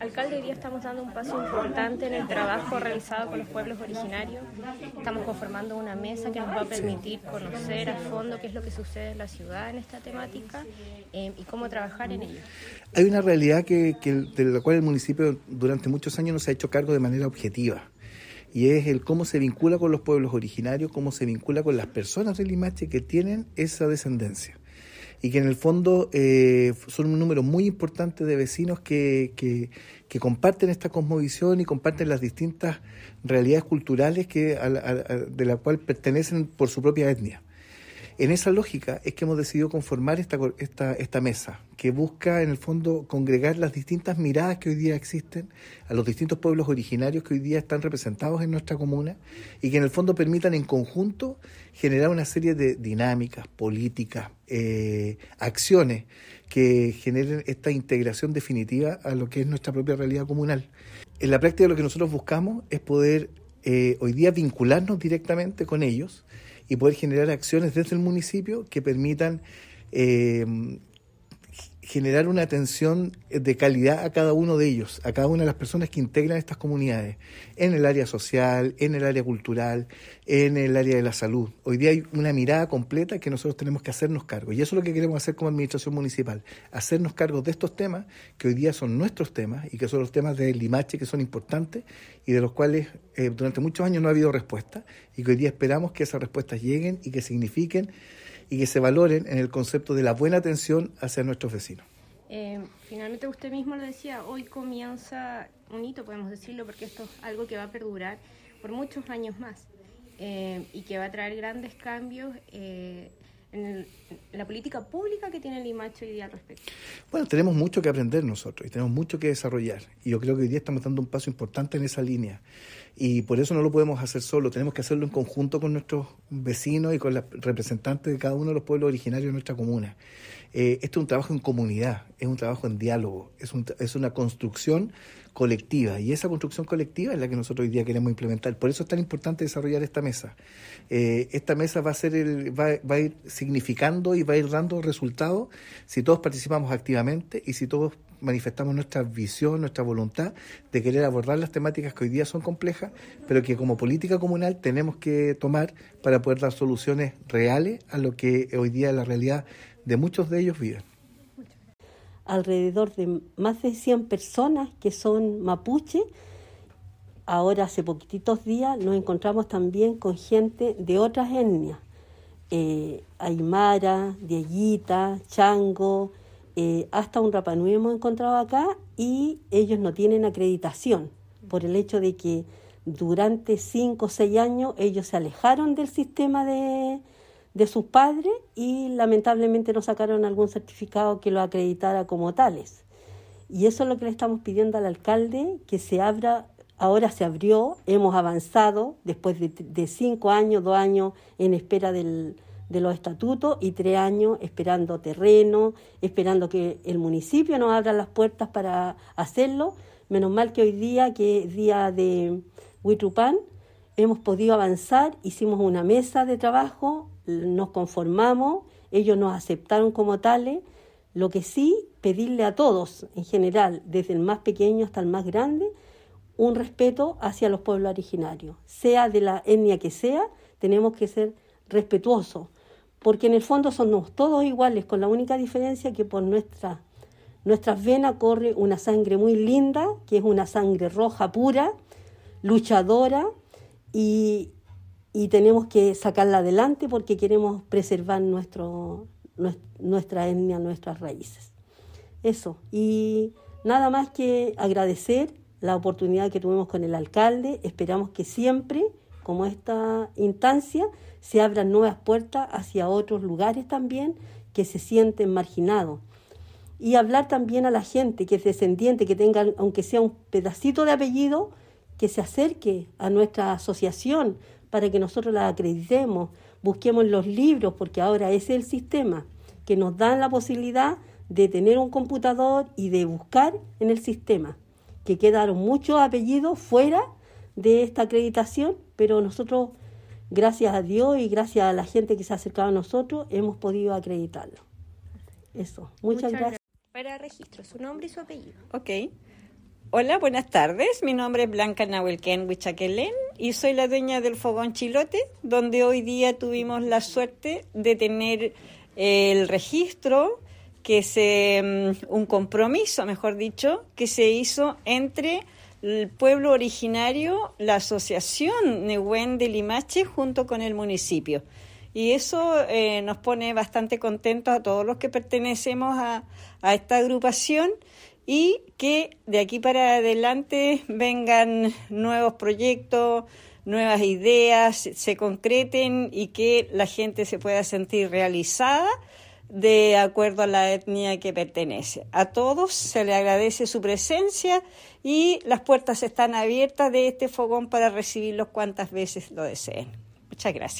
Alcalde, hoy día estamos dando un paso importante en el trabajo realizado con los pueblos originarios. Estamos conformando una mesa que nos va a permitir conocer a fondo qué es lo que sucede en la ciudad en esta temática eh, y cómo trabajar en ello. Hay una realidad que, de la cual el municipio durante muchos años no se ha hecho cargo de manera objetiva y es el cómo se vincula con los pueblos originarios, cómo se vincula con las personas del Limache que tienen esa descendencia y que en el fondo eh, son un número muy importante de vecinos que, que, comparten esta cosmovisión y comparten las distintas realidades culturales que, de la cual pertenecen por su propia etnia. En esa lógica es que hemos decidido conformar esta, mesa, que busca en el fondo congregar las distintas miradas que hoy día existen a los distintos pueblos originarios que hoy día están representados en nuestra comuna y que en el fondo permitan en conjunto generar una serie de dinámicas, políticas, eh, acciones que generen esta integración definitiva a lo que es nuestra propia realidad comunal. En la práctica lo que nosotros buscamos es poder eh, hoy día vincularnos directamente con ellos y poder generar acciones desde el municipio que permitan eh, generar una atención de calidad a cada uno de ellos, a cada una de las personas que integran estas comunidades, en el área social, en el área cultural, en el área de la salud. Hoy día hay una mirada completa que nosotros tenemos que hacernos cargo. Y eso es lo que queremos hacer como administración municipal, hacernos cargo de estos temas que hoy día son nuestros temas y que son los temas del Limache que son importantes y de los cuales eh, durante muchos años no ha habido respuesta y que hoy día esperamos que esas respuestas lleguen y que signifiquen y que se valoren en el concepto de la buena atención hacia nuestros vecinos. Eh, finalmente usted mismo lo decía, hoy comienza un hito, podemos decirlo, porque esto es algo que va a perdurar por muchos años más eh, y que va a traer grandes cambios eh, en, la política pública que tiene Limache hoy día al respecto? Bueno, tenemos mucho que aprender nosotros y tenemos mucho que desarrollar. Y yo creo que hoy día estamos dando un paso importante en esa línea. Y por eso no lo podemos hacer solo, tenemos que hacerlo en conjunto con nuestros vecinos y con los representantes de cada uno de los pueblos originarios de nuestra comuna. Eh, es un trabajo en comunidad, es un trabajo en diálogo, es, es una construcción colectiva y esa construcción colectiva es la que nosotros hoy día queremos implementar. Por eso es tan importante desarrollar esta mesa. Eh, esta mesa va a, ser el, va, va, a ir significando y va a ir dando resultados si todos participamos activamente y si todos manifestamos nuestra visión, nuestra voluntad de querer abordar las temáticas que hoy día son complejas, pero que como política comunal tenemos que tomar para poder dar soluciones reales a lo que hoy día es la realidad de muchos de ellos viven alrededor de más de 100 personas que son mapuche. Ahora, hace poquititos días, nos encontramos también con gente de otras etnias, eh, Aymara, Dieguita, Chango, eh, hasta un Rapanui hemos encontrado acá y ellos no tienen acreditación por el hecho de que durante cinco o seis años ellos se alejaron del sistema de, de sus padres y lamentablemente no sacaron algún certificado que lo acreditara como tales. Y eso es lo que le estamos pidiendo al alcalde, que se abra, ahora se abrió, hemos avanzado después de, cinco años, dos años en espera del, de los estatutos y tres años esperando terreno, esperando que el municipio nos abra las puertas para hacerlo. Menos mal que hoy día, que es día de Huitrupán, hemos podido avanzar, hicimos una mesa de trabajo, nos conformamos, ellos nos aceptaron como tales, lo que sí, pedirle a todos en general, desde el más pequeño hasta el más grande, un respeto hacia los pueblos originarios, sea de la etnia que sea, tenemos que ser respetuosos, porque en el fondo somos todos iguales, con la única diferencia que por nuestra, nuestras venas corre una sangre muy linda, que es una sangre roja pura, luchadora, y, y tenemos que sacarla adelante porque queremos preservar nuestro, nuestra etnia, nuestras raíces. Eso. Y nada más que agradecer la oportunidad que tuvimos con el alcalde. Esperamos que siempre, como esta instancia, se abran nuevas puertas hacia otros lugares también que se sienten marginados. Y hablar también a la gente que es descendiente, que tenga, aunque sea un pedacito de apellido, que se acerque a nuestra asociación, para que nosotros la acreditemos, busquemos los libros, porque ahora ese es el sistema, que nos dan la posibilidad de tener un computador y de buscar en el sistema, que quedaron muchos apellidos fuera de esta acreditación, pero nosotros, gracias a Dios y gracias a la gente que se ha acercado a nosotros, hemos podido acreditarlo. Eso, muchas, gracias. Para registro, su nombre y su apellido. Ok. Hola, buenas tardes. Mi nombre es Blanca Nahuelquén Huichaquelén y soy la dueña del Fogón Chilote, donde hoy día tuvimos la suerte de tener el registro que se mm, un compromiso, mejor dicho, que se hizo entre el pueblo originario, la asociación Nehuen de Limache junto con el municipio. Y eso eh, nos pone bastante contentos a todos los que pertenecemos a esta agrupación y que de aquí para adelante vengan nuevos proyectos, nuevas ideas, se concreten y que la gente se pueda sentir realizada de acuerdo a la etnia que pertenece. A todos se le agradece su presencia y las puertas están abiertas de este fogón para recibirlos cuantas veces lo deseen. Muchas gracias.